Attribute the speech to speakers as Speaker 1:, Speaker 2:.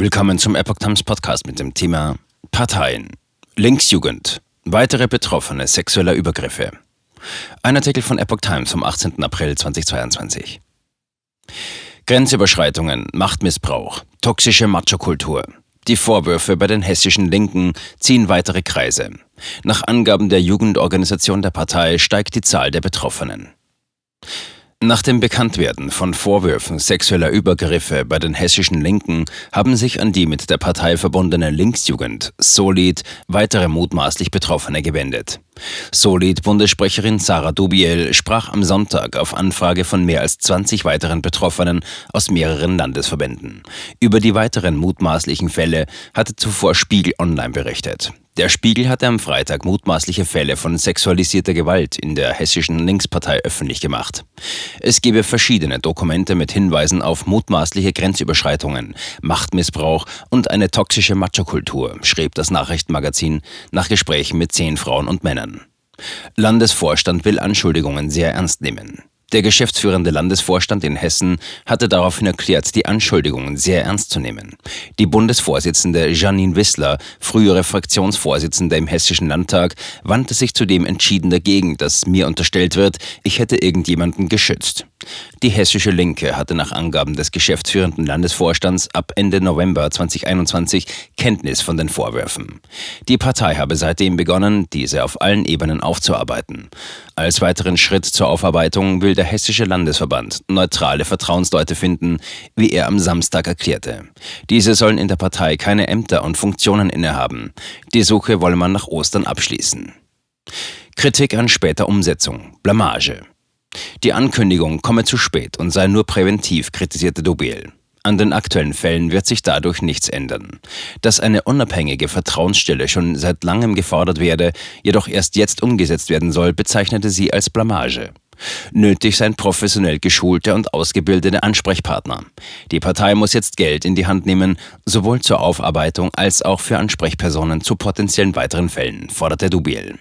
Speaker 1: Willkommen zum Epoch Times Podcast mit dem Thema Parteien. Linksjugend. Weitere Betroffene sexueller Übergriffe. Ein Artikel von Epoch Times vom 18. April 2022. Grenzüberschreitungen, Machtmissbrauch, toxische Machokultur. Die Vorwürfe bei den hessischen Linken ziehen weitere Kreise. Nach Angaben der Jugendorganisation der Partei steigt die Zahl der Betroffenen. Nach dem Bekanntwerden von Vorwürfen sexueller Übergriffe bei den hessischen Linken haben sich an die mit der Partei verbundene Linksjugend Solid weitere mutmaßlich Betroffene gewendet. Solid-Bundessprecherin Sarah Dubiel sprach am Sonntag auf Anfrage von mehr als 20 weiteren Betroffenen aus mehreren Landesverbänden. Über die weiteren mutmaßlichen Fälle hatte zuvor Spiegel Online berichtet. Der Spiegel hatte am Freitag mutmaßliche Fälle von sexualisierter Gewalt in der hessischen Linkspartei öffentlich gemacht. Es gebe verschiedene Dokumente mit Hinweisen auf mutmaßliche Grenzüberschreitungen, Machtmissbrauch und eine toxische Machokultur, schrieb das Nachrichtenmagazin nach Gesprächen mit zehn Frauen und Männern. Landesvorstand will Anschuldigungen sehr ernst nehmen. Der geschäftsführende Landesvorstand in Hessen hatte daraufhin erklärt, die Anschuldigungen sehr ernst zu nehmen. Die Bundesvorsitzende Janine Wissler, frühere Fraktionsvorsitzende im Hessischen Landtag, wandte sich zudem entschieden dagegen, dass mir unterstellt wird, ich hätte irgendjemanden geschützt. Die hessische Linke hatte nach Angaben des geschäftsführenden Landesvorstands ab Ende November 2021 Kenntnis von den Vorwürfen. Die Partei habe seitdem begonnen, diese auf allen Ebenen aufzuarbeiten. Als weiteren Schritt zur Aufarbeitung will der Hessische Landesverband neutrale Vertrauensleute finden, wie er am Samstag erklärte. Diese sollen in der Partei keine Ämter und Funktionen innehaben. Die Suche wolle man nach Ostern abschließen. Kritik an später Umsetzung. Blamage. Die Ankündigung komme zu spät und sei nur präventiv, kritisierte Dubiel. An den aktuellen Fällen wird sich dadurch nichts ändern. Dass eine unabhängige Vertrauensstelle schon seit langem gefordert werde, jedoch erst jetzt umgesetzt werden soll, bezeichnete sie als Blamage. Nötig seien professionell geschulte und ausgebildete Ansprechpartner. Die Partei muss jetzt Geld in die Hand nehmen, sowohl zur Aufarbeitung als auch für Ansprechpersonen zu potenziellen weiteren Fällen, forderte Dubiel.